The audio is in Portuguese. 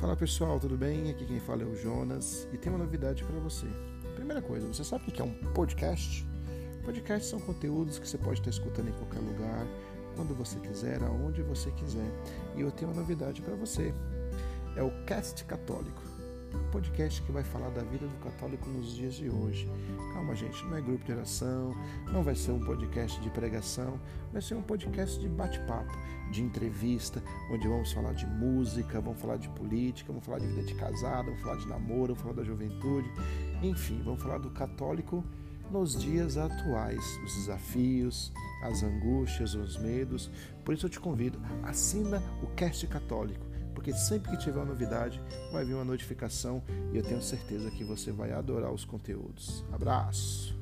Fala pessoal, tudo bem? Aqui quem fala é o Jonas e tem uma novidade para você. Primeira coisa, você sabe o que é um podcast? Podcasts são conteúdos que você pode estar escutando em qualquer lugar, quando você quiser, aonde você quiser. E eu tenho uma novidade para você. É o Cast Católico podcast que vai falar da vida do católico nos dias de hoje. Calma, gente, não é grupo de oração, não vai ser um podcast de pregação, vai ser um podcast de bate-papo, de entrevista, onde vamos falar de música, vamos falar de política, vamos falar de vida de casado, vamos falar de namoro, vamos falar da juventude, enfim, vamos falar do católico nos dias atuais, os desafios, as angústias, os medos. Por isso eu te convido, assina o Cast Católico porque sempre que tiver uma novidade, vai vir uma notificação e eu tenho certeza que você vai adorar os conteúdos. Abraço!